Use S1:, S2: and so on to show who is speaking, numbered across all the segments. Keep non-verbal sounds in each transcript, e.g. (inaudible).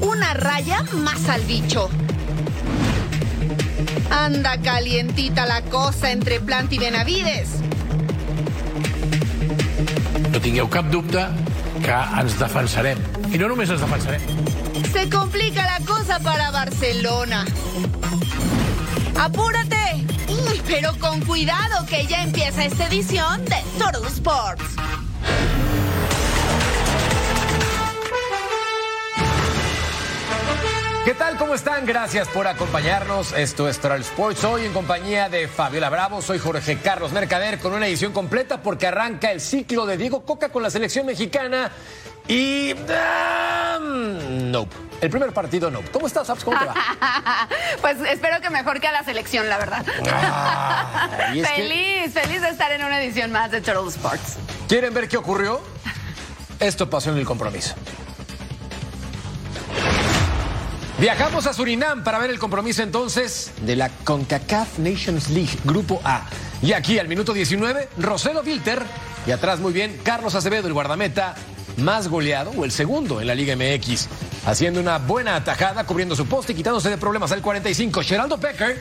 S1: Una raya más al bicho. Anda calientita la cosa entre Plant i Benavides.
S2: No tingueu cap dubte que ens defensarem. I no només ens defensarem.
S1: Se complica la cosa para Barcelona. ¡Apúrate! Pero con cuidado que ya empieza esta edición de Total Sports.
S3: Tal? ¿Cómo están? Gracias por acompañarnos. Esto es Total Sports. Hoy en compañía de Fabiola Bravo, soy Jorge Carlos Mercader con una edición completa porque arranca el ciclo de Diego Coca con la selección mexicana y... um, nope. El primer partido, nope. ¿Cómo estás, Abs? ¿Cómo te va? (laughs)
S4: Pues espero que mejor que a la selección, la verdad.
S3: Que-
S4: feliz, feliz de estar en una edición más de Turtle Sports.
S3: ¿Quieren ver qué ocurrió? Esto pasó en el compromiso. Viajamos a Surinam para ver el compromiso entonces de la CONCACAF Nations League, Grupo A. Y aquí al minuto 19, Roselo Wilter. Y atrás muy bien, Carlos Acevedo, el guardameta más goleado o el segundo en la Liga MX. Haciendo una buena atajada, cubriendo su poste y quitándose de problemas al 45. Geraldo Becker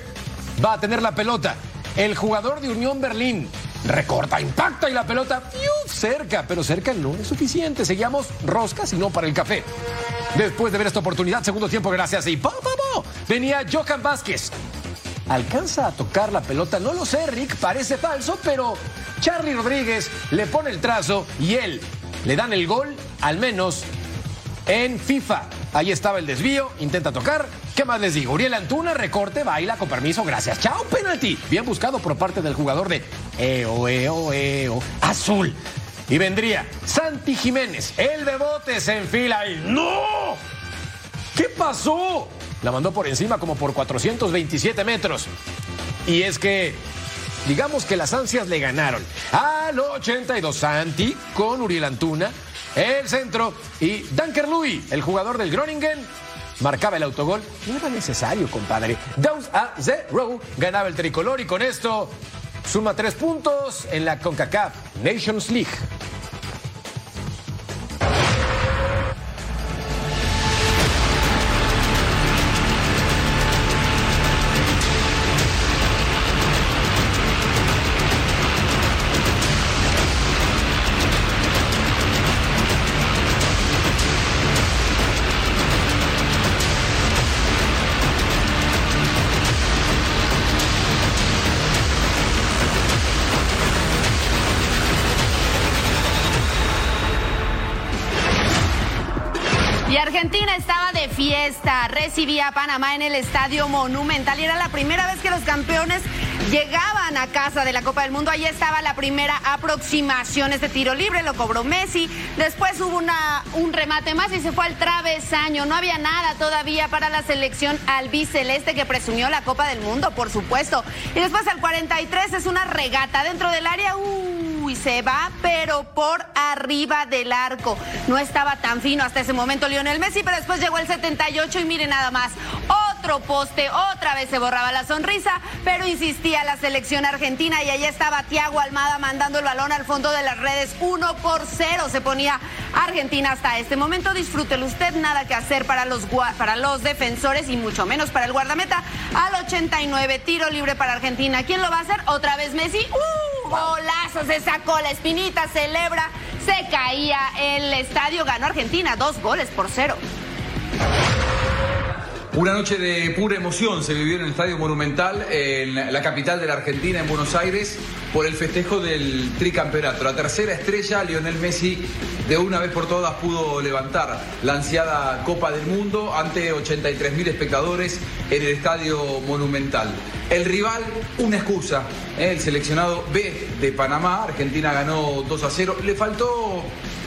S3: va a tener la pelota. El jugador de Unión Berlín recorta, impacta y la pelota cerca, pero cerca no es suficiente. Seguíamos roscas y no para el café. Después de ver esta oportunidad, segundo tiempo, gracias y ¡pa, pa, pa! venía Johan Vázquez. ¿Alcanza a tocar la pelota? No lo sé, Rick, parece falso, pero Charlie Rodríguez le pone el trazo y él le dan el gol, al menos en FIFA. Ahí estaba el desvío, intenta tocar. ¿Qué más les digo? Uriel Antuna, recorte, baila con permiso, gracias. Chao, penalti. Bien buscado por parte del jugador de EO, EO, EO, azul. Y vendría Santi Jiménez, el Bebote se enfila y ¡No! ¿Qué pasó? La mandó por encima como por 427 metros. Y es que, digamos que las ansias le ganaron. Al 82 Santi con Uriel Antuna, el centro y Dunker Louis, el jugador del Groningen, marcaba el autogol. No era necesario, compadre. 2 a 0 ganaba el tricolor y con esto suma tres puntos en la CONCACAF Nations League.
S4: Recibía a Panamá en el Estadio Monumental y era la primera vez que los campeones llegaban a casa de la Copa del Mundo. Ahí estaba la primera aproximación, este tiro libre lo cobró Messi. Después hubo una, un remate más y se fue al travesaño. No había nada todavía para la selección albiceleste que presumió la Copa del Mundo, por supuesto. Y después al 43 es una regata dentro del área. Se va, pero por arriba del arco. No estaba tan fino hasta ese momento Lionel Messi, pero después llegó el 78 y mire nada más. Otro poste, otra vez se borraba la sonrisa, pero insistía la selección argentina y allá estaba Thiago Almada mandando el balón al fondo de las redes. Uno por cero se ponía Argentina hasta este momento. Disfrútelo usted, nada que hacer para los, para los defensores y mucho menos para el guardameta. Al 89, tiro libre para Argentina. ¿Quién lo va a hacer? Otra vez Messi. ¡Uh! Golazo, se sacó la espinita, celebra, se caía el estadio, ganó Argentina, dos goles por cero.
S5: Una noche de pura emoción se vivió en el Estadio Monumental, en la capital de la Argentina, en Buenos Aires, por el festejo del tricampeonato. La tercera estrella, Lionel Messi, de una vez por todas pudo levantar la ansiada Copa del Mundo ante 83.000 espectadores en el Estadio Monumental. El rival, una excusa, ¿eh? el seleccionado B de Panamá, Argentina ganó 2 a 0, le faltó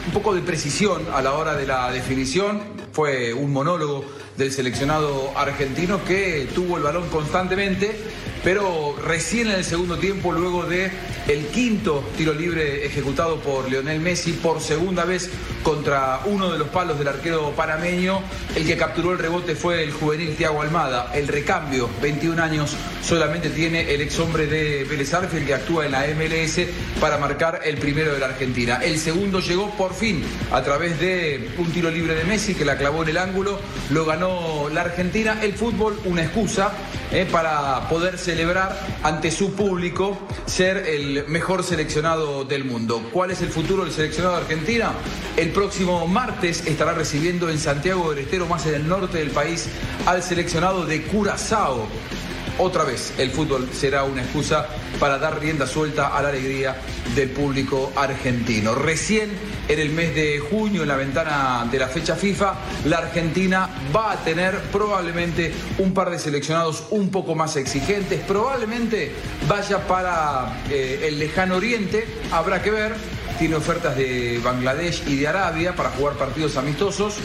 S5: un poco de precisión a la hora de la definición. Fue un monólogo del seleccionado argentino que tuvo el balón constantemente, pero recién en el segundo tiempo, luego de el quinto tiro libre ejecutado por Lionel Messi por segunda vez contra uno de los palos del arquero panameño, el que capturó el rebote fue el juvenil Thiago Almada. El recambio, 21 años solamente tiene el ex hombre de Vélez Arfield que actúa en la MLS para marcar el primero de la Argentina. El segundo llegó por fin a través de un tiro libre de Messi que la clavó en el ángulo, lo ganó la Argentina. El fútbol, una excusa eh, para poder celebrar ante su público ser el mejor seleccionado del mundo. ¿Cuál es el futuro del seleccionado de Argentina? El próximo martes estará recibiendo en Santiago del Estero, más en el norte del país, al seleccionado de Curazao otra vez el fútbol será una excusa para dar rienda suelta a la alegría del público argentino. Recién en el mes de junio, en la ventana de la fecha FIFA, la Argentina va a tener probablemente un par de seleccionados un poco más exigentes. Probablemente vaya para eh, el lejano oriente, habrá que ver. Tiene ofertas de Bangladesh y de Arabia para jugar partidos amistosos.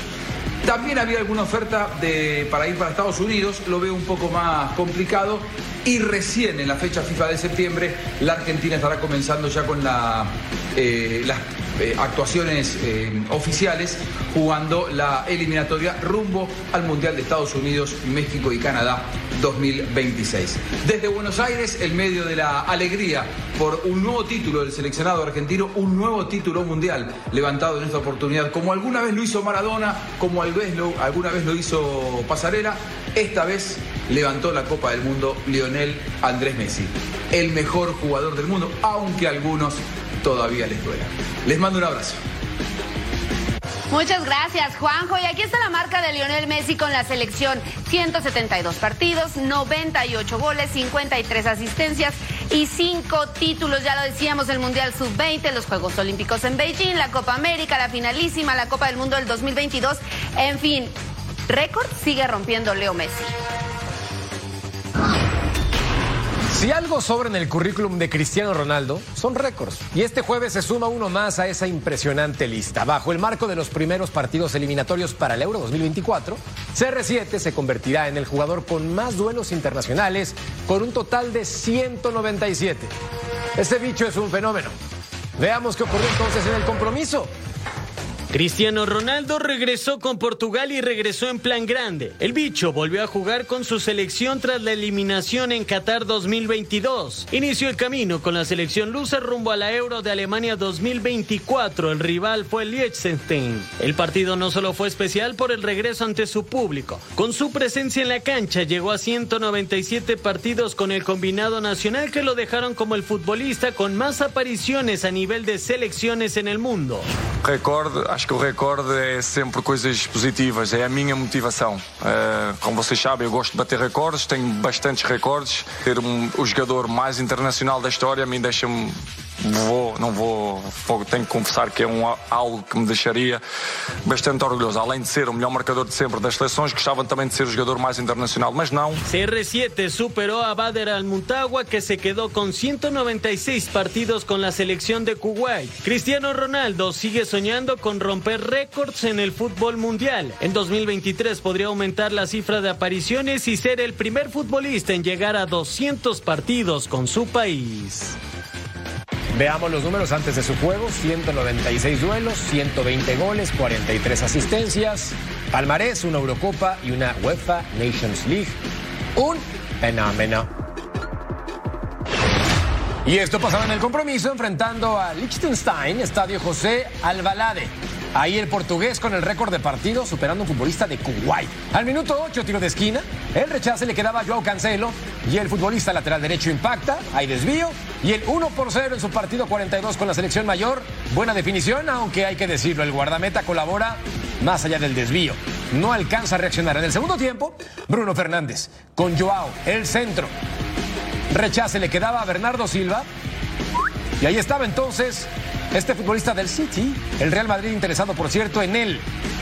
S5: También había alguna oferta de, para ir para Estados Unidos, lo veo un poco más complicado. Y recién en la fecha FIFA de septiembre, la Argentina estará comenzando ya con la, eh, las eh, actuaciones eh, oficiales, jugando la eliminatoria rumbo al Mundial de Estados Unidos, México y Canadá 2026. Desde Buenos Aires, el medio de la alegría por un nuevo título del seleccionado argentino, un nuevo título mundial levantado en esta oportunidad, como alguna vez lo hizo Maradona, como alguna vez lo hizo Pasarela, esta vez levantó la Copa del Mundo Lionel Andrés Messi, el mejor jugador del mundo, aunque algunos todavía les duela. Les mando un abrazo.
S4: Muchas gracias, Juanjo. Y aquí está la marca de Lionel Messi con la selección. 172 partidos, 98 goles, 53 asistencias y 5 títulos. Ya lo decíamos, el Mundial Sub-20, los Juegos Olímpicos en Beijing, la Copa América, la finalísima, la Copa del Mundo del 2022. En fin, récord sigue rompiendo Leo Messi.
S3: Si algo sobra en el currículum de Cristiano Ronaldo, son récords. Y este jueves se suma uno más a esa impresionante lista. Bajo el marco de los primeros partidos eliminatorios para el Euro 2024, CR7 se convertirá en el jugador con más duelos internacionales, con un total de 197. Este bicho es un fenómeno. Veamos qué ocurrió entonces en el compromiso.
S6: Cristiano Ronaldo regresó con Portugal y regresó en plan grande. El bicho volvió a jugar con su selección tras la eliminación en Qatar 2022. Inició el camino con la selección lusa rumbo a la Euro de Alemania 2024. El rival fue Liechtenstein. El partido no solo fue especial por el regreso ante su público. Con su presencia en la cancha llegó a 197 partidos con el combinado nacional que lo dejaron como el futbolista con más apariciones a nivel de selecciones en el mundo.
S7: Acho que o recorde é sempre coisas positivas, é a minha motivação. Uh, como vocês sabem, eu gosto de bater recordes, tenho bastantes recordes. Ter um, o jogador mais internacional da história a mim deixa-me vou, não vou, vou, tenho que confessar que é um, algo que me deixaria bastante orgulhoso. Além de ser o melhor marcador de sempre das seleções, gostava também de ser o jogador mais internacional, mas não.
S6: CR7 superou a Bader Almutagua, que se quedou com 196 partidos com a seleção de Kuwait. Cristiano Ronaldo sigue soñando con romper récords en el fútbol mundial. En 2023 podría aumentar la cifra de apariciones y ser el primer futbolista en llegar a 200 partidos con su país.
S3: Veamos los números antes de su juego. 196 duelos, 120 goles, 43 asistencias. Palmarés, una Eurocopa y una UEFA Nations League. Un fenómeno. Y esto pasaba en el compromiso enfrentando a Liechtenstein, Estadio José Albalade. Ahí el portugués con el récord de partido superando a un futbolista de Kuwait. Al minuto 8, tiro de esquina. El rechace le quedaba a Joao Cancelo y el futbolista lateral derecho impacta. Hay desvío y el 1 por 0 en su partido 42 con la selección mayor. Buena definición, aunque hay que decirlo, el guardameta colabora más allá del desvío. No alcanza a reaccionar. En el segundo tiempo, Bruno Fernández con Joao, el centro. Rechace le quedaba a Bernardo Silva. Y ahí estaba entonces este futbolista del City, el Real Madrid interesado, por cierto, en él.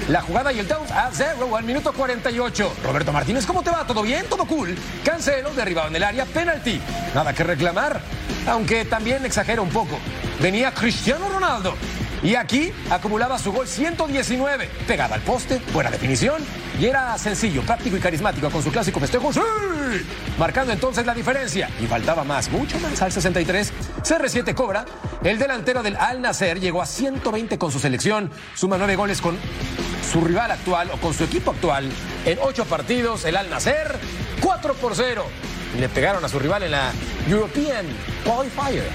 S3: La jugada y el down a cero al minuto 48. Roberto Martínez, ¿cómo te va? ¿Todo bien? ¿Todo cool? Cancelo, derribado en el área, penalti. Nada que reclamar, aunque también exagera un poco. Venía Cristiano Ronaldo. Y aquí acumulaba su gol 119. Pegada al poste, buena definición. Y era sencillo, práctico y carismático con su clásico festejo. ¡Sí! Marcando entonces la diferencia. Y faltaba más, mucho más. Al 63, CR7 cobra. El delantero del Al Nasser llegó a 120 con su selección. Suma nueve goles con su rival actual o con su equipo actual en ocho partidos. El Al Nasser, 4 por 0. Le pegaron a su rival en la European Qualifier.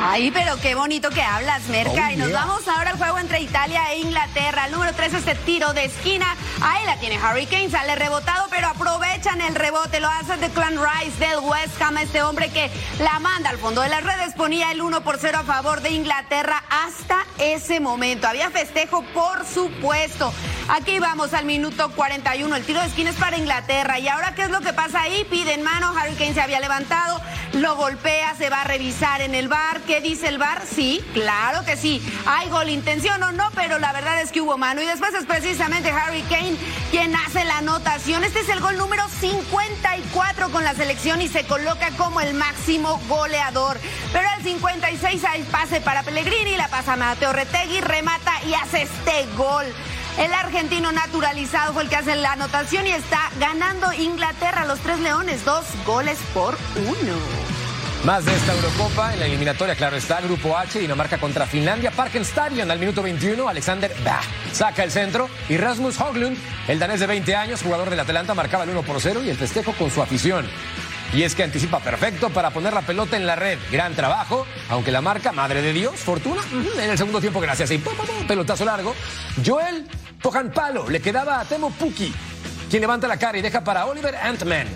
S4: Ay, pero qué bonito que hablas, Merca.
S3: Oh,
S4: y nos
S3: yeah.
S4: vamos ahora al juego entre Italia e Inglaterra. El número 3 este tiro de esquina. Ahí la tiene Harry Kane, sale rebotado, pero aprovechan el rebote. Lo hace de Clan Rice del West Ham, este hombre que la manda al fondo de las redes. Ponía el 1 por 0 a favor de Inglaterra hasta ese momento. Había festejo, por supuesto. Aquí vamos al minuto 41. El tiro de esquina es para Inglaterra. ¿Y ahora qué es lo que pasa ahí? Piden mano. Harry Kane se había levantado, lo golpea, se va a revisar en el bar. ¿Qué dice el bar? Sí, claro que sí. Hay gol, intención o no, pero la verdad es que hubo mano. Y después es precisamente Harry Kane quien hace la anotación. Este es el gol número 54 con la selección y se coloca como el máximo goleador. Pero al 56 hay pase para Pellegrini, la pasa Mateo Retegui, remata y hace este gol. El argentino naturalizado fue el que hace la anotación y está ganando Inglaterra los tres leones, dos goles por uno.
S3: Más de esta Eurocopa en la eliminatoria, claro está, Grupo H, Dinamarca contra Finlandia, Parkenstadion al minuto 21, Alexander Bah saca el centro y Rasmus Hoglund, el danés de 20 años, jugador del Atlanta, marcaba el 1 por 0 y el festejo con su afición. Y es que anticipa perfecto para poner la pelota en la red. Gran trabajo, aunque la marca, madre de Dios, fortuna, en el segundo tiempo, gracias. Y pum, pum, pum, pelotazo largo. Joel Pojanpalo le quedaba a Temo Puki, quien levanta la cara y deja para Oliver Antman.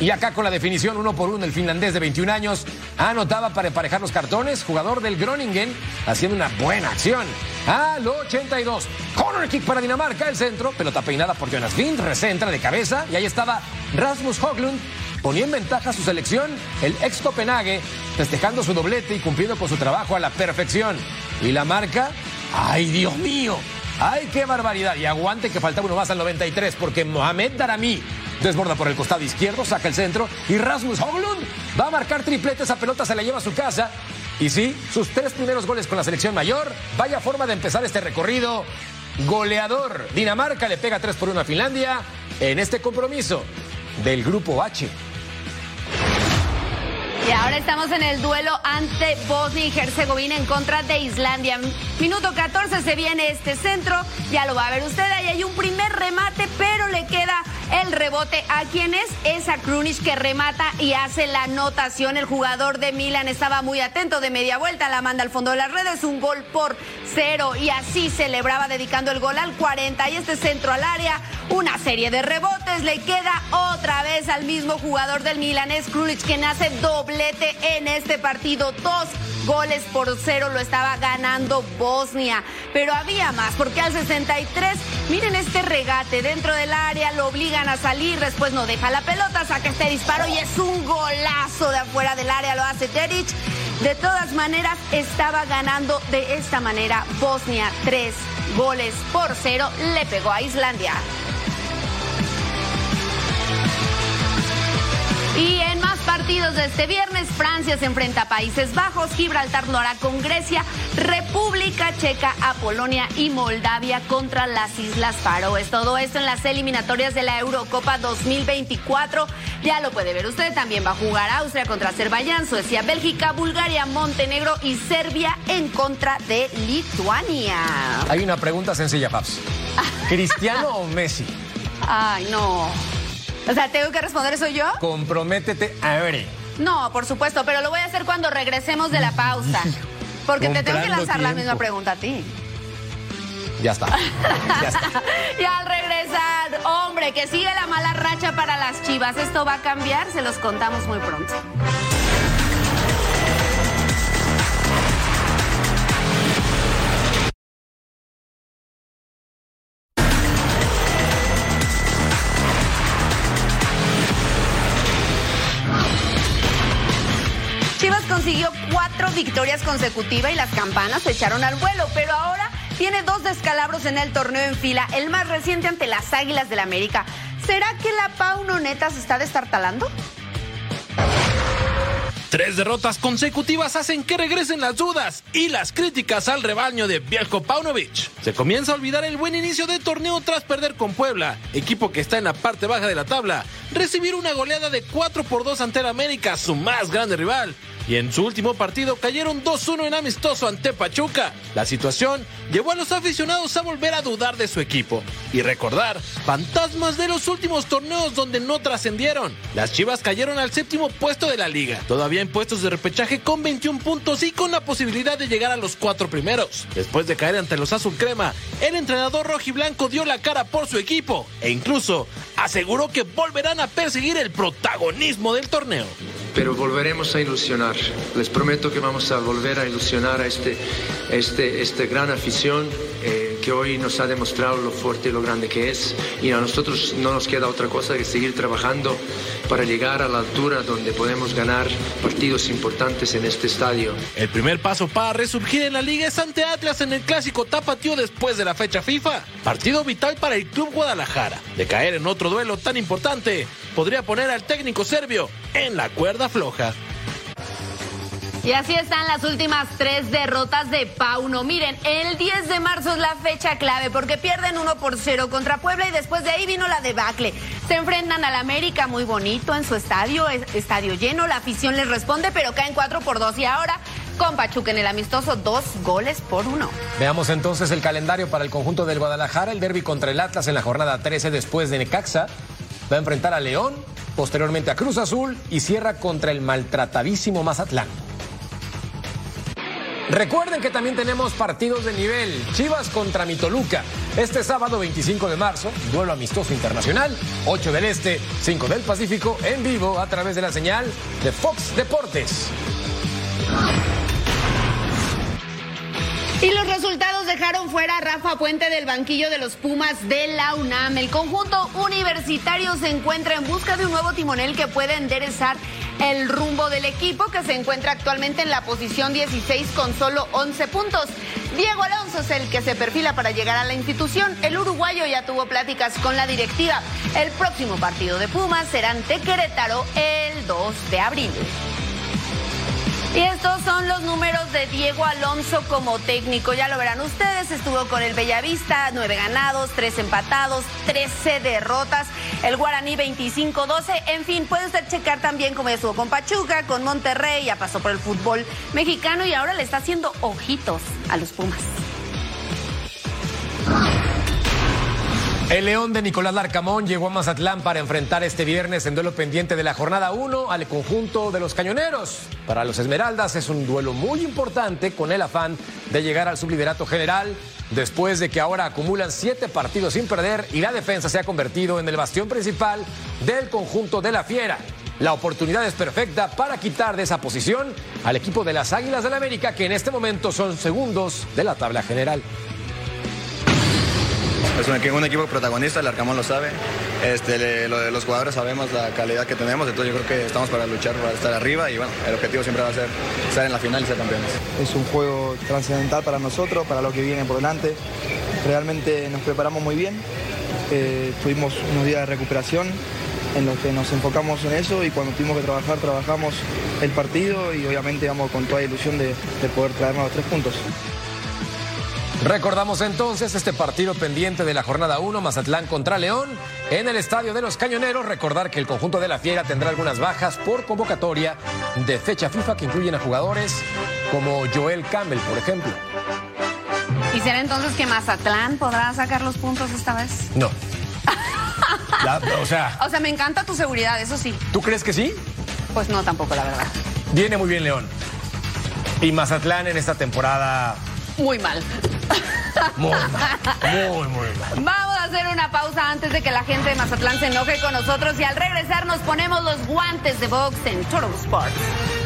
S3: Y acá con la definición uno por uno el finlandés de 21 años anotaba para emparejar los cartones, jugador del Groningen, haciendo una buena acción. Al 82, corner kick para Dinamarca, el centro, pelota peinada por Jonas Vind, recentra de cabeza y ahí estaba Rasmus Hoglund. Ponía en ventaja su selección, el ex Copenhague, festejando su doblete y cumpliendo con su trabajo a la perfección. Y la marca, ¡ay Dios mío! ¡Ay, qué barbaridad! Y aguante que faltaba uno más al 93 porque Mohamed Darami desborda por el costado izquierdo, saca el centro y Rasmus Hoglund va a marcar triplete. Esa pelota se la lleva a su casa. Y sí, sus tres primeros goles con la selección mayor. Vaya forma de empezar este recorrido. Goleador. Dinamarca le pega 3 por 1 a Finlandia en este compromiso del Grupo H.
S4: Y ahora estamos en el duelo ante Bosnia y Herzegovina en contra de Islandia. Minuto 14 se viene este centro, ya lo va a ver usted, ahí hay un primer remate, pero le queda el rebote a quien es esa Krunic que remata y hace la anotación. El jugador de Milan estaba muy atento de media vuelta, la manda al fondo de las redes, un gol por cero y así celebraba dedicando el gol al 40 y este centro al área, una serie de rebotes, le queda otra vez al mismo jugador del Milan, es Krunic quien hace doblete en este partido, dos goles por cero lo estaba ganando Bosnia, pero había más porque al 63, miren este regate dentro del área, lo obligan a salir, después no deja la pelota, saca este disparo y es un golazo de afuera del área, lo hace Teric. De todas maneras, estaba ganando de esta manera Bosnia, tres goles por cero, le pegó a Islandia. Y en partidos de este viernes, Francia se enfrenta a Países Bajos, Gibraltar lo hará con Grecia, República Checa a Polonia y Moldavia contra las Islas Faroes. Todo esto en las eliminatorias de la Eurocopa 2024. Ya lo puede ver usted, también va a jugar Austria contra Azerbaiyán, Suecia, Bélgica, Bulgaria, Montenegro y Serbia en contra de Lituania.
S3: Hay una pregunta sencilla, Paps. (laughs) ¿Cristiano o Messi?
S4: Ay, no. O sea, ¿tengo que responder eso yo?
S3: Comprométete a ver.
S4: No, por supuesto, pero lo voy a hacer cuando regresemos de la pausa. Porque te tengo que lanzar la misma pregunta a ti.
S3: Ya está. Ya está. (laughs)
S4: Y al regresar, hombre, que sigue la mala racha para las chivas. Esto va a cambiar, se los contamos muy pronto. Victorias consecutivas y las campanas se echaron al vuelo, pero ahora tiene dos descalabros en el torneo en fila, el más reciente ante las Águilas del América. ¿Será que la Pauno neta se está destartalando?
S8: Tres derrotas consecutivas hacen que regresen las dudas y las críticas al rebaño de Bielko Paunovic. Se comienza a olvidar el buen inicio del torneo tras perder con Puebla, equipo que está en la parte baja de la tabla, recibir una goleada de 4 por 2 ante el América, su más grande rival, y en su último partido cayeron 2-1 en amistoso ante Pachuca. La situación llevó a los aficionados a volver a dudar de su equipo y recordar fantasmas de los últimos torneos donde no trascendieron. Las Chivas cayeron al séptimo puesto de la liga, todavía en puestos de repechaje con 21 puntos y con la posibilidad de llegar a los cuatro primeros. Después de caer ante los Azul Crema, el entrenador rojiblanco dio la cara por su equipo e incluso aseguró que volverán a perseguir el protagonismo del torneo
S9: pero volveremos a ilusionar. Les prometo que vamos a volver a ilusionar a este, este, esta gran afición eh, que hoy nos ha demostrado lo fuerte y lo grande que es. Y a nosotros no nos queda otra cosa que seguir trabajando para llegar a la altura donde podemos ganar partidos importantes en este estadio.
S8: El primer paso para resurgir en la liga es ante Atlas en el clásico Tapatío después de la fecha FIFA. Partido vital para el Club Guadalajara. De caer en otro duelo tan importante, podría poner al técnico serbio en la cuerda floja.
S4: Y así están las últimas tres derrotas de Pauno. Miren, el 10 de marzo es la fecha clave porque pierden 1 por 0 contra Puebla y después de ahí vino la debacle. Se enfrentan al América muy bonito en su estadio, estadio lleno, la afición les responde, pero caen 4 por 2 y ahora con Pachuca en el amistoso, dos goles por uno.
S3: Veamos entonces el calendario para el conjunto del Guadalajara, el derby contra el Atlas en la jornada 13 después de Necaxa. Va a enfrentar a León, posteriormente a Cruz Azul y cierra contra el maltratadísimo Mazatlán. Recuerden que también tenemos partidos de nivel. Chivas contra Mitoluca. Este sábado 25 de marzo, duelo amistoso internacional, 8 del Este, 5 del Pacífico, en vivo a través de la señal de Fox Deportes.
S4: Y los resultados dejaron fuera a Rafa Puente del banquillo de los Pumas de la UNAM. El conjunto universitario se encuentra en busca de un nuevo timonel que pueda enderezar el rumbo del equipo que se encuentra actualmente en la posición 16 con solo 11 puntos. Diego Alonso es el que se perfila para llegar a la institución. El uruguayo ya tuvo pláticas con la directiva. El próximo partido de Pumas será ante Querétaro el 2 de abril. Y estos son los números de Diego Alonso como técnico. Ya lo verán ustedes, estuvo con el Bellavista, nueve ganados, tres empatados, trece derrotas, el Guaraní 25-12. En fin, puede usted checar también cómo estuvo con Pachuca, con Monterrey, ya pasó por el fútbol mexicano y ahora le está haciendo ojitos a los Pumas.
S3: El León de Nicolás Larcamón llegó a Mazatlán para enfrentar este viernes en duelo pendiente de la jornada 1 al conjunto de los Cañoneros. Para los Esmeraldas es un duelo muy importante con el afán de llegar al subliderato general después de que ahora acumulan siete partidos sin perder y la defensa se ha convertido en el bastión principal del conjunto de la Fiera. La oportunidad es perfecta para quitar de esa posición al equipo de las Águilas del la América que en este momento son segundos de la tabla general.
S10: Es un, equipo protagonista, el Arcamón lo sabe. Este, los jugadores sabemos la calidad que tenemos, entonces yo creo que estamos para luchar, para estar arriba y bueno, el objetivo siempre va a ser estar en la final y ser campeones.
S11: Es un juego trascendental para nosotros, para lo que viene por delante. Realmente nos preparamos muy bien, eh, tuvimos unos días de recuperación en los que nos enfocamos en eso y cuando tuvimos que trabajar, trabajamos el partido y obviamente vamos con toda ilusión de, de poder traernos los tres puntos.
S3: Recordamos entonces este partido pendiente de la jornada 1, Mazatlán contra León, en el Estadio de los Cañoneros. Recordar que el conjunto de la Fiera tendrá algunas bajas por convocatoria de fecha FIFA que incluyen a jugadores como Joel Campbell, por ejemplo.
S4: ¿Y será entonces que Mazatlán podrá sacar los puntos esta vez?
S3: No. (laughs) o sea.
S4: O sea, me encanta tu seguridad, eso sí.
S3: ¿Tú crees que sí?
S4: Pues no, tampoco, la verdad.
S3: Viene muy bien León. Y Mazatlán en esta temporada
S4: muy mal.
S3: Muy. Muy, muy.
S4: Vamos a hacer una pausa antes de que la gente de Mazatlán se enoje con nosotros y al regresar nos ponemos los guantes de box en Total Sports.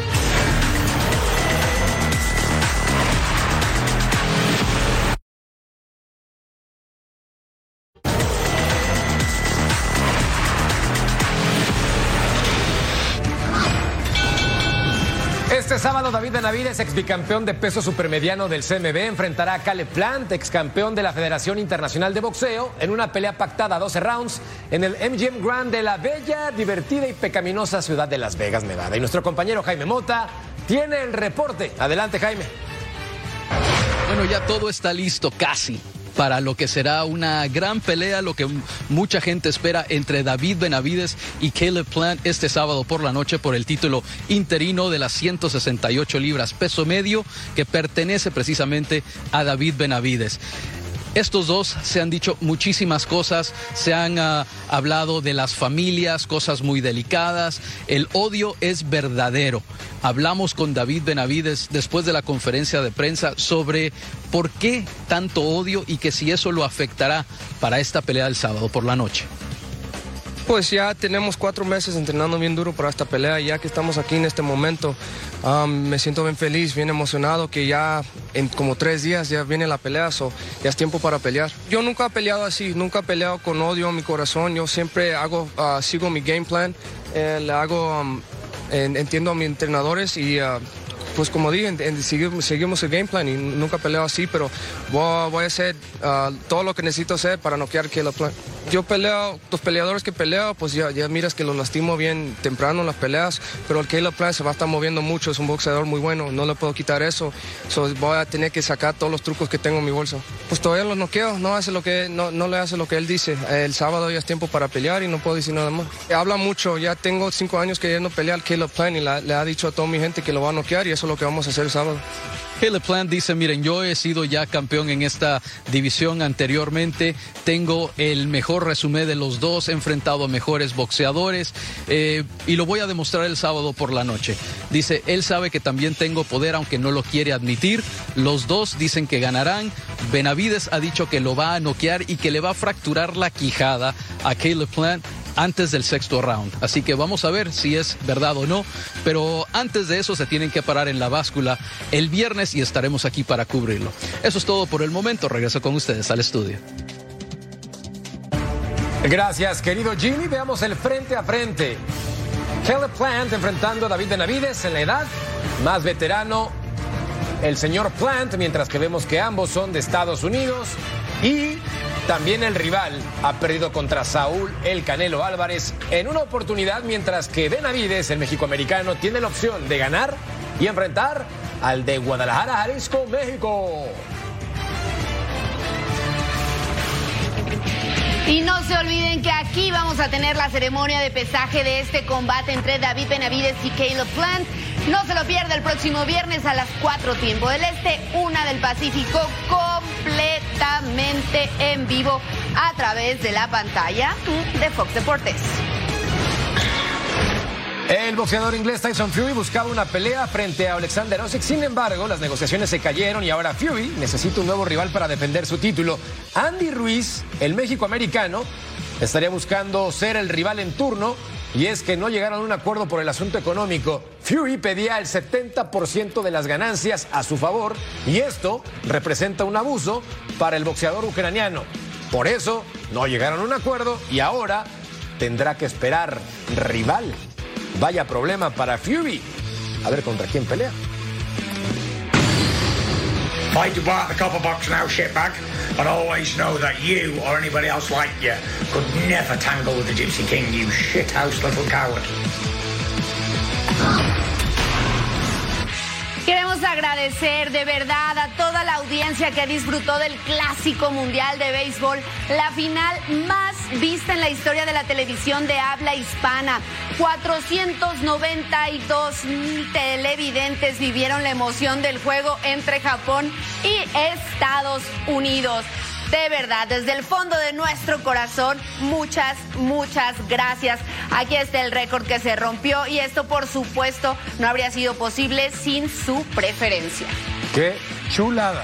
S3: David Benavides, ex bicampeón de peso supermediano del CMB, enfrentará a Caleb Plant, ex campeón de la Federación Internacional de Boxeo, en una pelea pactada a 12 rounds en el MGM Grand de la bella, divertida y pecaminosa ciudad de Las Vegas, Nevada. Y nuestro compañero Jaime Mota tiene el reporte. Adelante, Jaime.
S12: Bueno, ya todo está listo, casi para lo que será una gran pelea, lo que mucha gente espera entre David Benavides y Caleb Plant este sábado por la noche por el título interino de las 168 libras peso medio que pertenece precisamente a David Benavides. Estos dos se han dicho muchísimas cosas, se han uh, hablado de las familias, cosas muy delicadas. El odio es verdadero. Hablamos con David Benavides después de la conferencia de prensa sobre por qué tanto odio y que si eso lo afectará para esta pelea del sábado por la noche.
S13: Pues ya tenemos cuatro meses entrenando bien duro para esta pelea, ya que estamos aquí en este momento. Me siento bien feliz, bien emocionado que ya en como tres días ya viene la pelea, so ya es tiempo para pelear. Yo nunca he peleado así, nunca he peleado con odio en mi corazón. Yo siempre hago, uh, sigo mi game plan, eh, le hago, um, en, entiendo a mis entrenadores y uh, pues como dije, seguimos, el game plan y nunca peleo así, pero voy, a hacer uh, todo lo que necesito hacer para noquear Caleb Plant. Yo peleo, los peleadores que peleo, pues ya, miras que los lastimo bien temprano en las peleas, pero el Caleb Plant se va a estar moviendo mucho, es un boxeador muy bueno, no le puedo quitar eso, so, voy a tener que sacar todos los trucos que tengo en mi bolsa. Pues todavía los noqueo, no, hace lo que, no, le hace lo que él dice. El sábado ya es tiempo para pelear y no puedo decir nada más. Habla mucho, ya tengo cinco años queriendo pelear al Caleb Plant y la, le ha dicho a toda mi gente que lo va a noquear y eso lo que vamos a hacer el sábado.
S12: Caleb Plant dice, miren, yo he sido ya campeón en esta división anteriormente, tengo el mejor resumen de los dos, he enfrentado a mejores boxeadores eh, y lo voy a demostrar el sábado por la noche. Dice, él sabe que también tengo poder, aunque no lo quiere admitir. Los dos dicen que ganarán. Benavides ha dicho que lo va a noquear y que le va a fracturar la quijada a Caleb Plant antes del sexto round. Así que vamos a ver si es verdad o no. Pero antes de eso se tienen que parar en la báscula el viernes y estaremos aquí para cubrirlo. Eso es todo por el momento. Regreso con ustedes al estudio.
S3: Gracias, querido Jimmy. Veamos el frente a frente. Caleb Plant enfrentando a David Benavides en la edad más veterano. El señor Plant, mientras que vemos que ambos son de Estados Unidos. Y también el rival ha perdido contra Saúl El Canelo Álvarez en una oportunidad, mientras que Benavides, el mexicoamericano, tiene la opción de ganar y enfrentar al de Guadalajara, Jalisco, México.
S4: Y no se olviden que aquí vamos a tener la ceremonia de pesaje de este combate entre David Benavides y Caleb Plant. No se lo pierda el próximo viernes a las 4 tiempo del Este, una del Pacífico, en vivo a través de la pantalla de Fox Deportes.
S3: El boxeador inglés Tyson Fury buscaba una pelea frente a Alexander Usyk. Sin embargo, las negociaciones se cayeron y ahora Fury necesita un nuevo rival para defender su título. Andy Ruiz, el México-americano, estaría buscando ser el rival en turno y es que no llegaron a un acuerdo por el asunto económico. Fury pedía el 70% de las ganancias a su favor y esto representa un abuso para el boxeador ucraniano. Por eso no llegaron a un acuerdo y ahora tendrá que esperar rival. Vaya problema para Fury. A ver contra quién pelea.
S2: Fight to buy the copper box now, shitbag. But always know that you or anybody else like you could never tangle with the Gypsy King, you shithouse little coward.
S4: Agradecer de verdad a toda la audiencia que disfrutó del Clásico Mundial de Béisbol, la final más vista en la historia de la televisión de habla hispana. 492 mil televidentes vivieron la emoción del juego entre Japón y Estados Unidos. De verdad, desde el fondo de nuestro corazón, muchas, muchas gracias. Aquí está el récord que se rompió y esto, por supuesto, no habría sido posible sin su preferencia.
S3: ¡Qué chulada!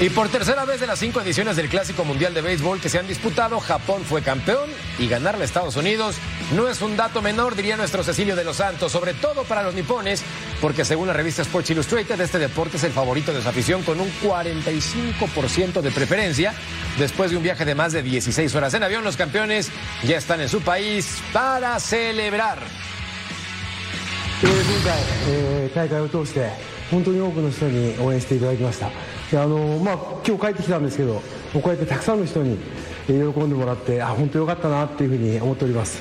S3: Y por tercera vez de las cinco ediciones del Clásico Mundial de Béisbol que se han disputado, Japón fue campeón y ganarle a Estados Unidos no es un dato menor, diría nuestro Cecilio de los Santos, sobre todo para los nipones, porque según la revista Sports Illustrated, este deporte es el favorito de su afición con un 45% de preferencia. Después de un viaje de más de 16 horas en avión, los campeones ya están en su país para celebrar.
S14: えー今回、えー大会を通して本当に多くの人に応援していただきましたで あの、まあ、今日帰ってきたんですけどこうやってたくさんの人にえー喜んでもらってあ本当よかったなっていうふうに思っております、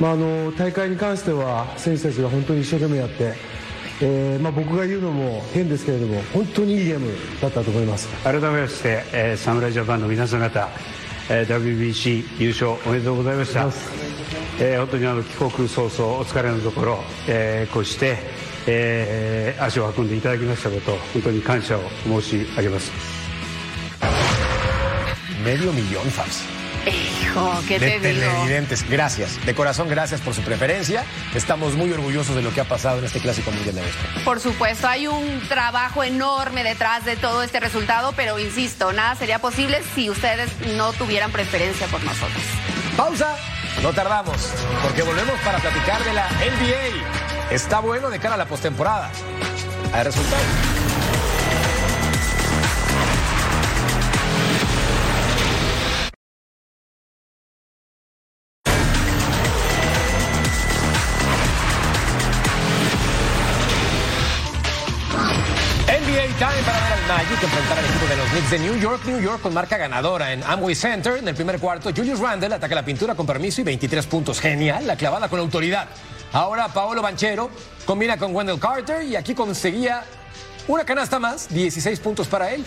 S14: まあ、あの大会に関しては選手たちが本当に一生懸命やって、えーまあ、僕が言うのも変ですけれども本当にいいゲームだったと思います。
S15: 改めまして、えー侍ジャパンの皆さん方、えー WBC 優勝おめでとうございました、えー本当にあの帰国早々お疲れのところ、えーこうして、えー足を運んでいただきましたこと本当に感謝を申し上げます
S3: Medio millón, fans.
S4: Hijo, ¿qué
S3: de
S4: te digo?
S3: televidentes. Gracias. De corazón, gracias por su preferencia. Estamos muy orgullosos de lo que ha pasado en este Clásico Mundial de Béisbol.
S4: Por supuesto, hay un trabajo enorme detrás de todo este resultado, pero insisto, nada sería posible si ustedes no tuvieran preferencia por nosotros.
S3: Pausa. No tardamos, porque volvemos para platicar de la NBA. Está bueno de cara a la postemporada. Hay resultados. NBA Time para ver al Magic enfrentar al equipo de los Knicks de New York, New York con marca ganadora en Amway Center. En el primer cuarto, Julius Randle ataca la pintura con permiso y 23 puntos. Genial, la clavada con autoridad. Ahora Paolo Banchero combina con Wendell Carter y aquí conseguía una canasta más, 16 puntos para él.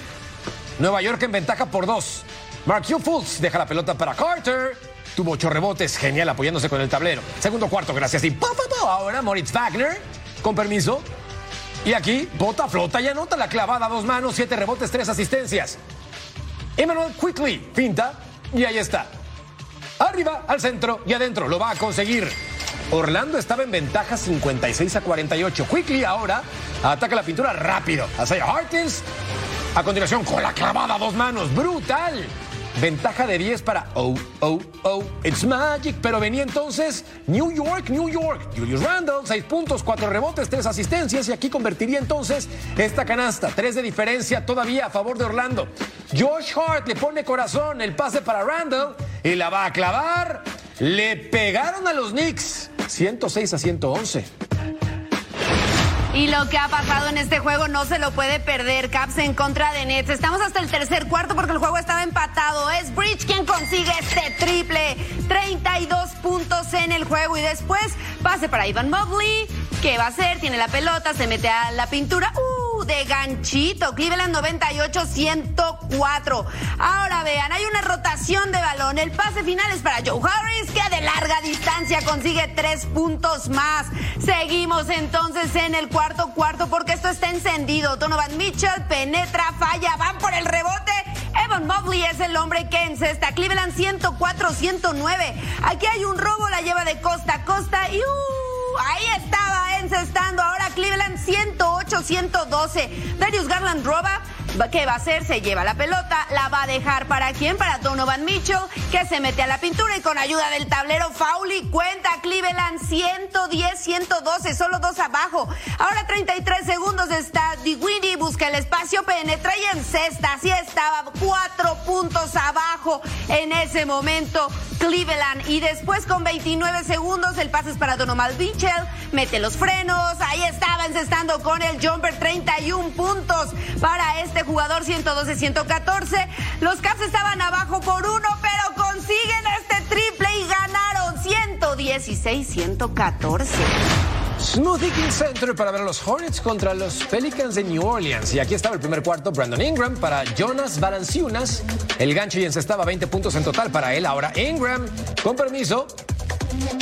S3: Nueva York en ventaja por dos. Mark Hugh Fultz deja la pelota para Carter. Tuvo ocho rebotes, genial apoyándose con el tablero. Segundo cuarto, gracias. Y pa, pa, pa, ahora Moritz Wagner, con permiso. Y aquí, bota, flota y anota la clavada dos manos, siete rebotes, tres asistencias. Emmanuel Quickly, pinta, y ahí está. Arriba, al centro y adentro, lo va a conseguir. Orlando estaba en ventaja 56 a 48. Quickly ahora ataca la pintura rápido. Isaiah Harkins, a continuación con la clavada a dos manos, brutal. Ventaja de 10 para oh, oh, oh, it's magic. Pero venía entonces New York, New York. Julius Randle, 6 puntos, 4 rebotes, 3 asistencias. Y aquí convertiría entonces esta canasta. 3 de diferencia todavía a favor de Orlando. Josh Hart le pone corazón el pase para Randle y la va a clavar. Le pegaron a los Knicks. 106 a 111.
S4: Y lo que ha pasado en este juego no se lo puede perder. Caps en contra de Nets. Estamos hasta el tercer cuarto porque el juego estaba empatado. Es Bridge quien consigue este triple. 32 puntos en el juego. Y después pase para Ivan Mobley. ¿Qué va a hacer? Tiene la pelota, se mete a la pintura. ¡Uh! De ganchito. Cleveland 98-104. Ahora vean, hay una rotación de balón. El pase final es para Joe Harris, que de larga distancia consigue tres puntos más. Seguimos entonces en el cuarto cuarto porque esto está encendido. Donovan Mitchell penetra, falla, van por el rebote. Evan Mobley es el hombre que encesta. Cleveland 104-109. Aquí hay un robo, la lleva de costa a costa y uh, ahí estaba encestando. Ahora Cleveland 108-112. Darius Garland roba. ¿Qué va a hacer? Se lleva la pelota, la va a dejar para quién? Para Donovan Mitchell, que se mete a la pintura y con ayuda del tablero Fauli cuenta Cleveland 110-112, solo dos abajo. Ahora 33 segundos está Digwini, busca el espacio, penetra y encesta. Así estaba, cuatro puntos abajo en ese momento Cleveland. Y después con 29 segundos el pase es para Donovan Mitchell, mete los frenos, ahí estaba encestando con el jumper 31 puntos para este jugador 112-114. Los Caps estaban abajo por uno, pero consiguen este triple y ganaron 116-114.
S3: Smoothie King Center para ver a los Hornets contra los Pelicans de New Orleans. Y aquí estaba el primer cuarto, Brandon Ingram para Jonas Valanciunas. El gancho y encestaba 20 puntos en total para él. Ahora Ingram, con permiso,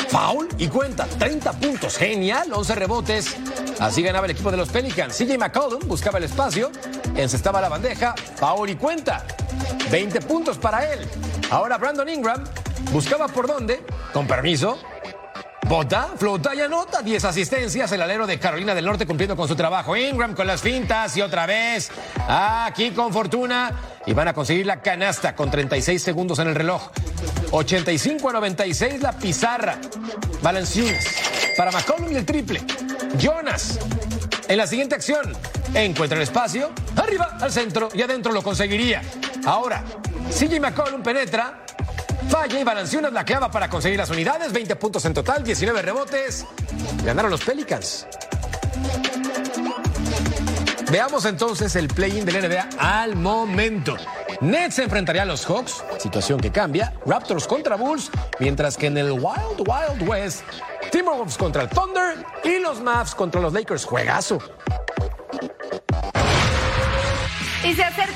S3: foul y cuenta 30 puntos. Genial, 11 rebotes. Así ganaba el equipo de los Pelicans. CJ McCollum buscaba el espacio, encestaba la bandeja, foul y cuenta. 20 puntos para él. Ahora Brandon Ingram buscaba por dónde, con permiso, Bota, flota y anota 10 asistencias. El alero de Carolina del Norte cumpliendo con su trabajo. Ingram con las fintas y otra vez aquí con fortuna. Y van a conseguir la canasta con 36 segundos en el reloj. 85 a 96 la pizarra. Valanciunas para McCollum y el triple. Jonas en la siguiente acción encuentra el espacio. Arriba al centro y adentro lo conseguiría. Ahora, CJ McCollum penetra. Falla y Valanciunas la clava para conseguir las unidades. 20 puntos en total, 19 rebotes. Ganaron los Pelicans. Veamos entonces el play-in del NBA al momento. Nets se enfrentaría a los Hawks, situación que cambia. Raptors contra Bulls, mientras que en el Wild Wild West, Timberwolves contra el Thunder y los Mavs contra los Lakers. Juegazo.
S4: Y se acerca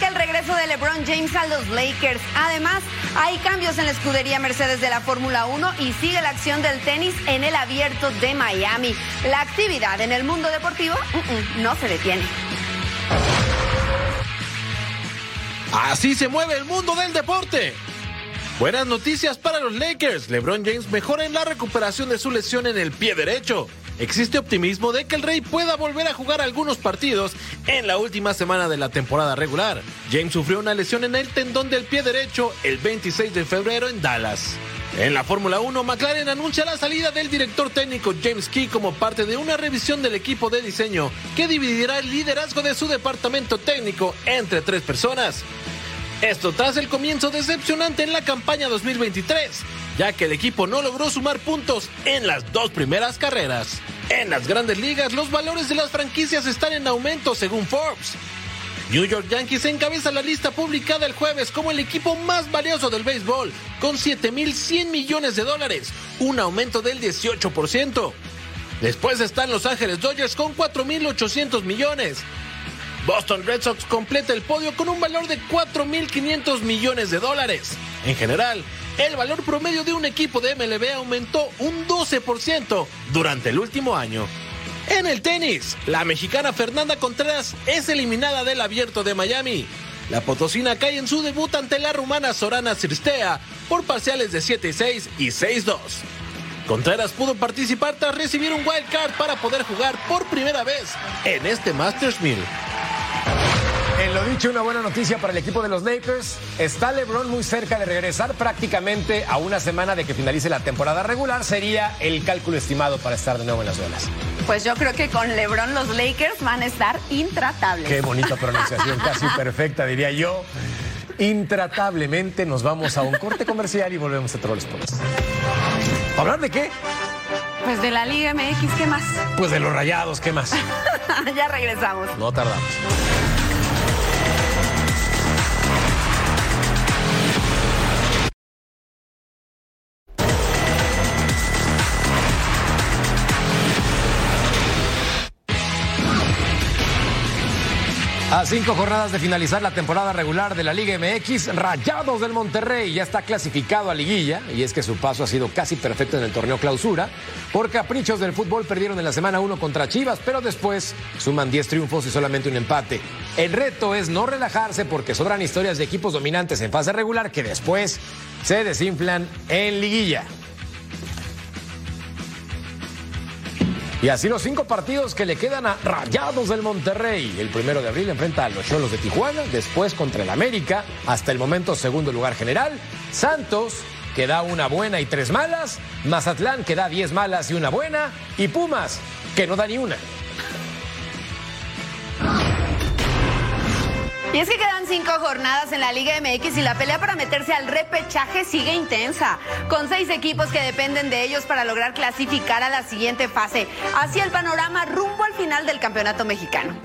S4: de LeBron James a los Lakers. Además, hay cambios en la escudería Mercedes de la Fórmula 1 y sigue la acción del tenis en el abierto de Miami. La actividad en el mundo deportivo uh -uh, no se detiene.
S8: Así se mueve el mundo del deporte. Buenas noticias para los Lakers. LeBron James mejora en la recuperación de su lesión en el pie derecho. Existe optimismo de que el Rey pueda volver a jugar algunos partidos en la última semana de la temporada regular. James sufrió una lesión en el tendón del pie derecho el 26 de febrero en Dallas. En la Fórmula 1, McLaren anuncia la salida del director técnico James Key como parte de una revisión del equipo de diseño que dividirá el liderazgo de su departamento técnico entre tres personas. Esto tras el comienzo decepcionante en la campaña 2023, ya que el equipo no logró sumar puntos en las dos primeras carreras. En las grandes ligas, los valores de las franquicias están en aumento según Forbes. New York Yankees encabeza la lista publicada el jueves como el equipo más valioso del béisbol, con 7.100 millones de dólares, un aumento del 18%. Después están Los Ángeles Dodgers con 4.800 millones. Boston Red Sox completa el podio con un valor de 4.500 millones de dólares. En general, el valor promedio de un equipo de MLB aumentó un 12% durante el último año. En el tenis, la mexicana Fernanda Contreras es eliminada del abierto de Miami. La potosina cae en su debut ante la rumana Sorana Cirstea por parciales de 7-6 y 6-2. Contreras pudo participar tras recibir un wild card para poder jugar por primera vez en este Masters 1000.
S3: En lo dicho, una buena noticia para el equipo de los Lakers. Está LeBron muy cerca de regresar prácticamente a una semana de que finalice la temporada regular. Sería el cálculo estimado para estar de nuevo en las olas.
S4: Pues yo creo que con LeBron los Lakers van a estar intratables.
S3: Qué bonita pronunciación, casi (laughs) perfecta, diría yo. Intratablemente nos vamos a un corte comercial y volvemos a Troll Sports. ¿Hablar de qué?
S4: Pues de la Liga MX, ¿qué más?
S3: Pues de los rayados, ¿qué más? (laughs)
S4: ya regresamos.
S3: No tardamos. A cinco jornadas de finalizar la temporada regular de la Liga MX, Rayados del Monterrey ya está clasificado a liguilla y es que su paso ha sido casi perfecto en el torneo clausura. Por caprichos del fútbol perdieron en la semana 1 contra Chivas, pero después suman 10 triunfos y solamente un empate. El reto es no relajarse porque sobran historias de equipos dominantes en fase regular que después se desinflan en liguilla. Y así los cinco partidos que le quedan a Rayados del Monterrey. El primero de abril enfrenta a los Cholos de Tijuana, después contra el América, hasta el momento segundo lugar general. Santos, que da una buena y tres malas. Mazatlán, que da diez malas y una buena. Y Pumas, que no da ni una.
S4: Y es que quedan cinco jornadas en la Liga MX y la pelea para meterse al repechaje sigue intensa, con seis equipos que dependen de ellos para lograr clasificar a la siguiente fase. Así el panorama rumbo al final del campeonato mexicano.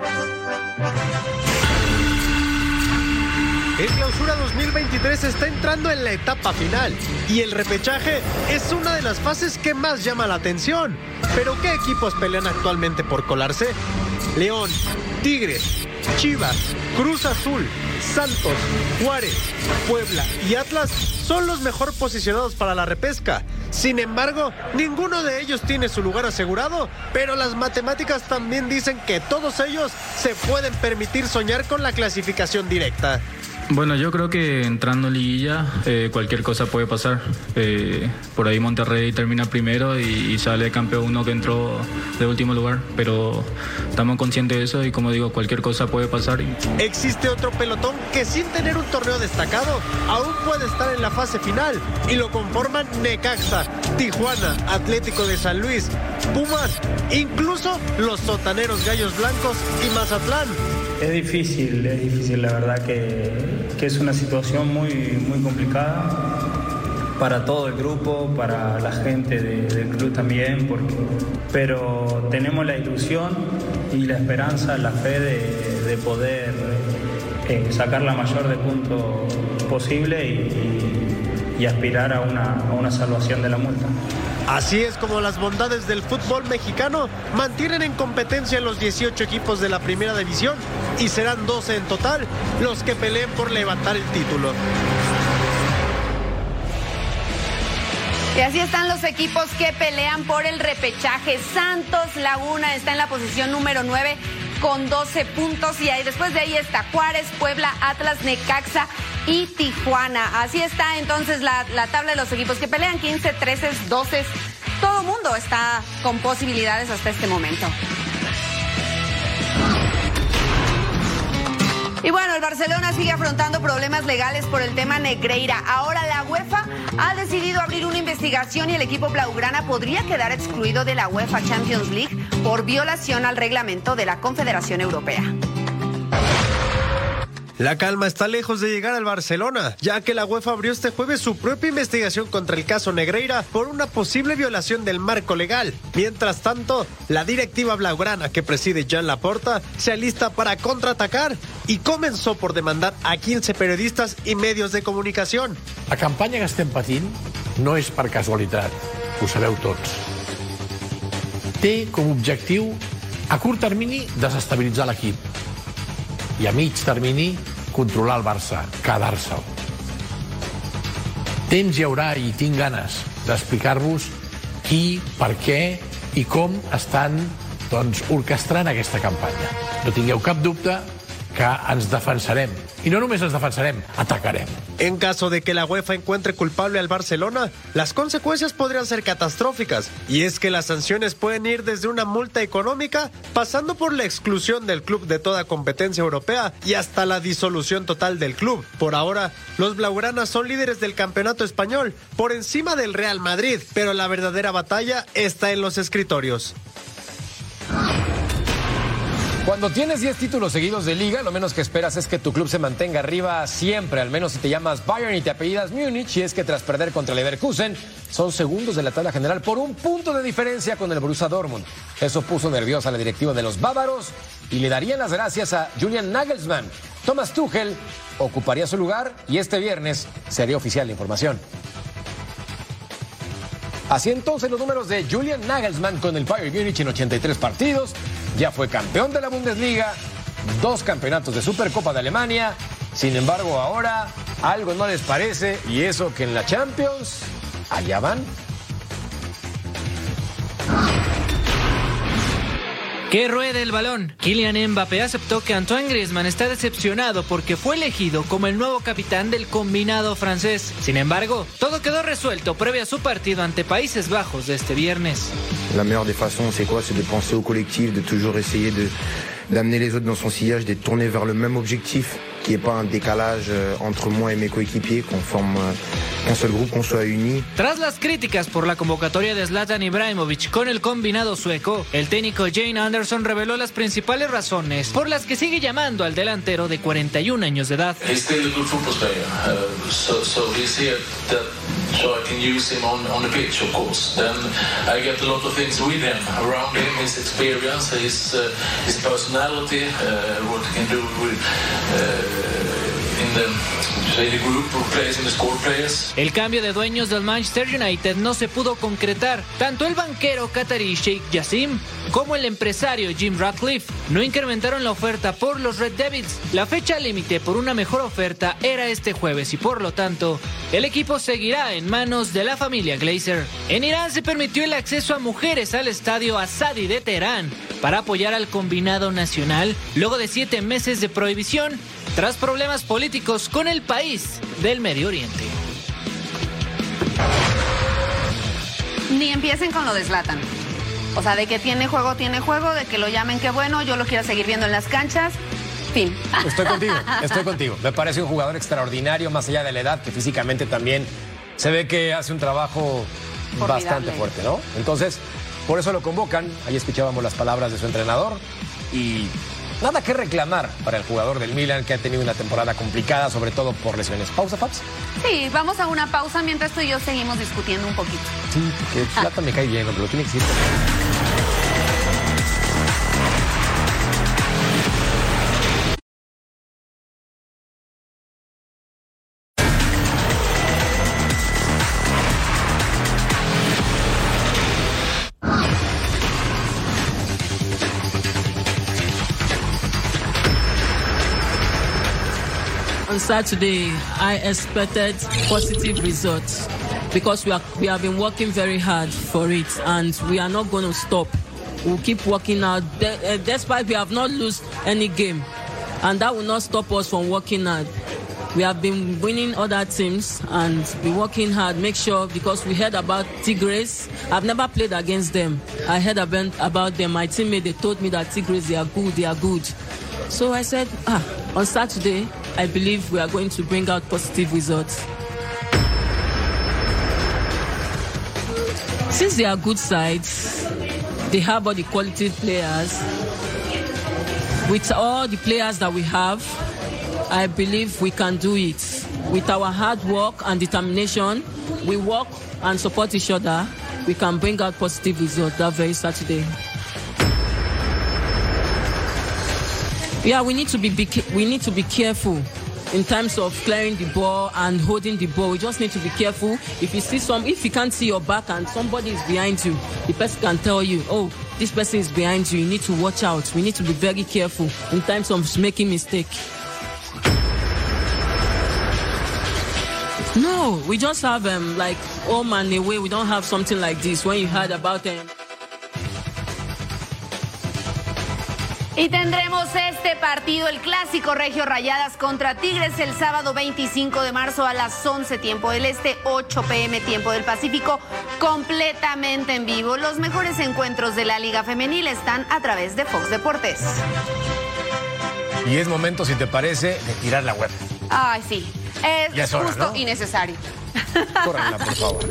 S16: El clausura 2023 está entrando en la etapa final y el repechaje es una de las fases que más llama la atención. Pero ¿qué equipos pelean actualmente por colarse? León, Tigres, Chivas, Cruz Azul, Santos, Juárez, Puebla y Atlas son los mejor posicionados para la repesca. Sin embargo, ninguno de ellos tiene su lugar asegurado, pero las matemáticas también dicen que todos ellos se pueden permitir soñar con la clasificación directa.
S17: Bueno, yo creo que entrando en liguilla eh, cualquier cosa puede pasar. Eh, por ahí Monterrey termina primero y, y, sale campeón uno que entró de último lugar, pero estamos conscientes de eso y como digo, cualquier cosa puede pasar.
S16: Existe otro pelotón que sin tener un torneo destacado aún puede estar en la fase final y lo conforman Necaxa, Tijuana, Atlético de San Luis, Pumas, incluso los sotaneros Gallos Blancos y Mazatlán.
S17: Es difícil, es difícil, la verdad que, es una situación muy, muy complicada. para todo el grupo, para la gente de- del club también, porque, pero tenemos la ilusión y la esperanza, la fe de, de poder eh, sacar la mayor de puntos posible y, y- y aspirar a una, a una salvación de la multa.
S16: Así es como las bondades del fútbol mexicano mantienen en competencia los 18 equipos de la primera división y serán 12 en total los que peleen por levantar el título.
S4: Y así están los equipos que pelean por el repechaje. Santos Laguna está en la posición número 9 con 12 puntos y ahí después de ahí está Juárez, Puebla, Atlas, Necaxa y Tijuana. Así está entonces la, la tabla de los equipos que pelean 15, 13, 12. Todo mundo está con posibilidades hasta este momento. Y bueno, el Barcelona sigue afrontando problemas legales por el tema Negreira. Ahora la UEFA ha decidido abrir una investigación y el equipo blaugrana podría quedar excluido de la UEFA Champions League por violación al reglamento de la Confederación Europea.
S16: La calma está lejos de llegar al Barcelona, ya que la UEFA abrió este jueves su propia investigación contra el caso Negreira por una posible violación del marco legal. Mientras tanto, la directiva blaugrana que preside Jean Laporta se alista para contraatacar y comenzó por demandar a 15 periodistas y medios de comunicación.
S18: La campanya que estem patint no és per casualitat, ho sabeu tots. Té com a objectiu, a curt termini, desestabilitzar l'equip i a mig termini, controlar el Barça, quedar-se'l. Temps hi haurà i tinc ganes d'explicar-vos qui, per què i com estan doncs, orquestrant aquesta campanya. No tingueu cap dubte que ens defensarem. I no només ens defensarem, atacarem.
S16: En caso de que la UEFA encuentre culpable al Barcelona, las consecuencias podrían ser catastróficas. Y es que las sanciones pueden ir desde una multa económica, pasando por la exclusión del club de toda competencia europea y hasta la disolución total del club. Por ahora, los blaugranas son líderes del campeonato español, por encima del Real Madrid, pero la verdadera batalla está en los escritorios.
S3: Cuando tienes 10 títulos seguidos de liga, lo menos que esperas es que tu club se mantenga arriba siempre, al menos si te llamas Bayern y te apellidas Múnich, y es que tras perder contra Leverkusen, son segundos de la tabla general por un punto de diferencia con el Borussia Dortmund. Eso puso nerviosa a la directiva de los bávaros y le darían las gracias a Julian Nagelsmann. Thomas Tuchel ocuparía su lugar y este viernes sería oficial la información. Así entonces los números de Julian Nagelsmann con el Bayern Múnich en 83 partidos. Ya fue campeón de la Bundesliga, dos campeonatos de Supercopa de Alemania. Sin embargo, ahora algo no les parece y eso que en la Champions, allá van.
S19: Que ruede el balón. Kylian Mbappé aceptó que Antoine Griezmann está decepcionado porque fue elegido como el nuevo capitán del combinado francés. Sin embargo, todo quedó resuelto previo a su partido ante Países Bajos de este viernes.
S20: La meilleure des façons, c'est quoi C'est de penser au collectif, de toujours essayer de d'amener les autres dans son sillage, de tourner vers le même objectif, qu'il n'y ait pas un décalage euh, entre moi et mes coéquipiers, qu'on forme euh, un seul groupe, qu'on soit unis.
S19: Tras las críticas por la convocatoria de Zlatan Ibrahimovic con el combinado sueco, el técnico Jane Anderson reveló las principales razones por las que sigue llamando al delantero de 41 años de edad.
S21: He's still a good football player, uh, so, so he's here that, so I can use him on, on the pitch, of course. Then I get a lot of things with him, around him, his experience, his, uh, his personality, uh, what he can do with, uh,
S19: El cambio de dueños del Manchester United no se pudo concretar. Tanto el banquero qatarí Sheikh Yassim como el empresario Jim Ratcliffe no incrementaron la oferta por los Red Devils. La fecha límite por una mejor oferta era este jueves y por lo tanto el equipo seguirá en manos de la familia Glazer. En Irán se permitió el acceso a mujeres al estadio Asadi de Teherán para apoyar al combinado nacional luego de siete meses de prohibición tras problemas políticos con el país del Medio Oriente.
S4: Ni empiecen con lo de Zlatan. O sea, de que tiene juego, tiene juego, de que lo llamen que bueno, yo lo quiero seguir viendo en las canchas. Fin.
S3: Estoy contigo, (laughs) estoy contigo. Me parece un jugador extraordinario, más allá de la edad, que físicamente también se ve que hace un trabajo
S4: Formidable.
S3: bastante fuerte, ¿no? Entonces, por eso lo convocan. Ahí escuchábamos las palabras de su entrenador y nada que reclamar para el jugador del Milan que ha tenido una temporada complicada, sobre todo por lesiones. ¿Pausa, Paps?
S4: Sí, vamos a una pausa mientras tú y yo seguimos discutiendo un poquito.
S3: Sí, porque Plata me cae bien, pero tiene que ser.
S22: Saturday, I expected positive results because we, are, we have been working very hard for it and we are not going to stop. We'll keep working out de- uh, despite we have not lost any game and that will not stop us from working hard. We have been winning other teams and be working hard. Make sure because we heard about Tigres. I've never played against them. I heard about, about them. My teammate they told me that Tigres they are good. They are good. So I said, ah, on Saturday, I believe we are going to bring out positive results. Since they are good sides, they have all the quality players. With all the players that we have, I believe we can do it. With our hard work and determination, we work and support each other, we can bring out positive results that very Saturday. Yeah, we need to be, be we need to be careful in terms of clearing the ball and holding the ball. We just need to be careful. If you see some, if you can't see your back and somebody is behind you, the person can tell you, oh, this person is behind you. You need to watch out. We need to be very careful in terms of making mistake. No, we just have um, like home and away. We don't have something like this. When you heard about them.
S4: Y tendremos este partido, el clásico Regio Rayadas contra Tigres, el sábado 25 de marzo a las 11 tiempo del Este, 8 pm tiempo del Pacífico, completamente en vivo. Los mejores encuentros de la Liga Femenil están a través de Fox Deportes.
S3: Y es momento, si te parece, de tirar la web.
S4: Ay, sí. Es,
S3: es hora,
S4: justo
S3: ¿no?
S4: y necesario.
S3: Por favor.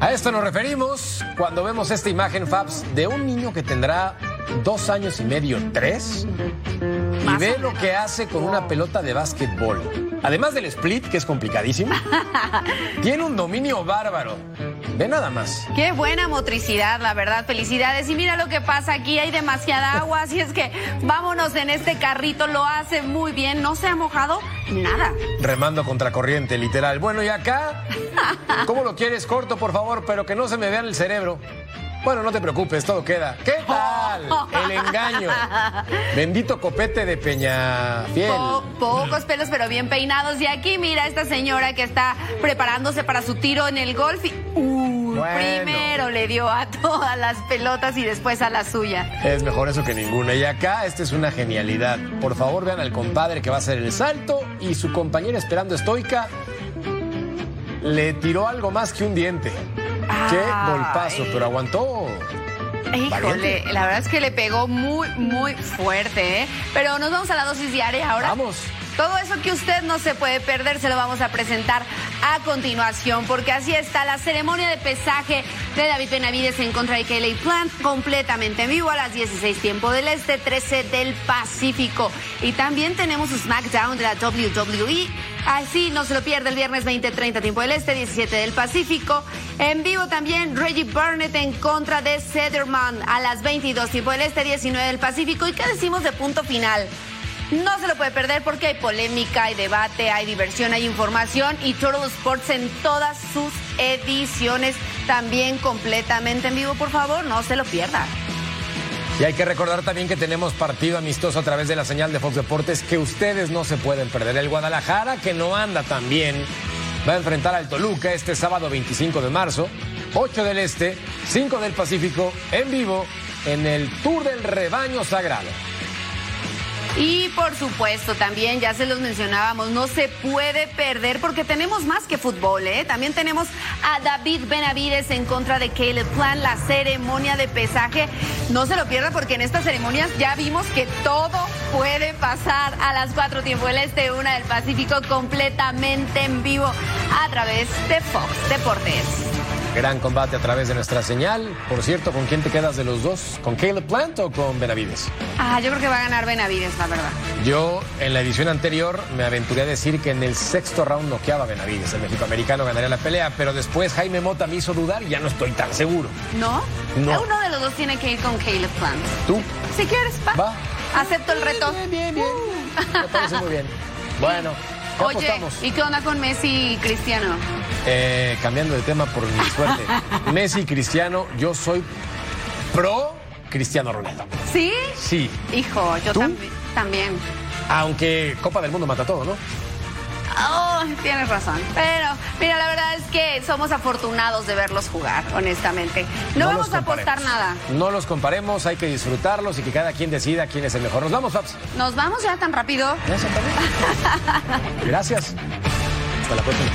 S3: A esto nos referimos cuando vemos esta imagen, Fabs, de un niño que tendrá dos años y medio, tres, y ve lo que hace con una pelota de básquetbol. Además del split, que es complicadísimo, (laughs) tiene un dominio bárbaro. Ve nada más.
S4: Qué buena motricidad, la verdad. Felicidades. Y mira lo que pasa aquí, hay demasiada (laughs) agua, así es que vámonos en este carrito, lo hace muy bien, no se ha mojado nada.
S3: Remando contra corriente, literal. Bueno, y acá, (laughs) ¿cómo lo quieres? Corto, por favor, pero que no se me vea en el cerebro. Bueno, no te preocupes, todo queda. ¿Qué tal? (laughs) El engaño. Bendito copete de Peñafiel.
S4: Po- pocos pelos, pero bien peinados. Y aquí mira esta señora que está preparándose para su tiro en el golf y
S3: Bueno.
S4: primero le dio a todas las pelotas y después a la suya.
S3: Es mejor eso que ninguna. Y acá, esta es una genialidad. Por favor, vean al compadre que va a hacer el salto y su compañera esperando estoica le tiró algo más que un diente. Qué
S4: Ay.
S3: golpazo, pero aguantó.
S4: Híjole, la verdad es que le pegó muy, muy fuerte, ¿eh? Pero nos vamos a la dosis diaria ahora.
S3: Vamos.
S4: Todo eso que usted no se puede perder se lo vamos a presentar a continuación, porque así está la ceremonia de pesaje de David Benavides en contra de Kelly Plant, completamente en vivo a las 16 tiempo del Este, 13 del Pacífico. Y también tenemos SmackDown de la WWE. Así no se lo pierde el viernes 20-30 tiempo del Este, 17 del Pacífico. En vivo también Reggie Burnett en contra de Sederman a las 22 tiempo del Este, 19 del Pacífico. ¿Y qué decimos de punto final? No se lo puede perder porque hay polémica, hay debate, hay diversión, hay información y Total Sports en todas sus ediciones también completamente en vivo, por favor, no se lo pierda.
S3: Y hay que recordar también que tenemos partido amistoso a través de la señal de Fox Deportes que ustedes no se pueden perder. El Guadalajara, que no anda tan bien, va a enfrentar al Toluca este sábado 25 de marzo, 8 del Este, 5 del Pacífico, en vivo en el Tour del Rebaño Sagrado.
S4: Y por supuesto, también ya se los mencionábamos, no se puede perder porque tenemos más que fútbol, ¿eh? También tenemos a David Benavides en contra de Caleb Plant, la ceremonia de pesaje. No se lo pierda porque en estas ceremonias ya vimos que todo puede pasar a las 4 tiempo del Este, una del Pacífico, completamente en vivo a través de Fox Deportes.
S3: Gran combate a través de nuestra señal. Por cierto, ¿con quién te quedas de los dos? ¿Con Caleb Plant o con Benavides?
S4: Ah, yo creo que va a ganar Benavides, la verdad.
S3: Yo en la edición anterior me aventuré a decir que en el sexto round noqueaba a Benavides. El mexicoamericano ganaría la pelea, pero después Jaime Mota me hizo dudar y ya no estoy tan seguro.
S4: ¿No?
S3: No.
S4: Uno de los dos tiene que ir con Caleb Plant.
S3: ¿Tú?
S4: Si quieres, va.
S3: Va.
S4: Acepto el reto.
S3: Bien, bien, bien. Me parece muy bien. Bueno, ¿qué
S4: Oye,
S3: apostamos?
S4: ¿y qué onda con Messi y Cristiano?
S3: Eh, cambiando de tema por mi suerte. (laughs) Messi y Cristiano, yo soy pro Cristiano Ronaldo.
S4: ¿Sí?
S3: Sí.
S4: Hijo, yo también.
S3: Aunque Copa del Mundo mata todo, ¿no?
S4: Oh, tienes razón. Pero, mira, la verdad es que somos afortunados de verlos jugar, honestamente. No,
S3: No
S4: vamos a apostar nada.
S3: No los comparemos, hay que disfrutarlos y que cada quien decida quién es el mejor. Nos vamos, Fabs.
S4: ¿Nos vamos ya tan rápido? (laughs)
S3: Gracias. Hasta la próxima.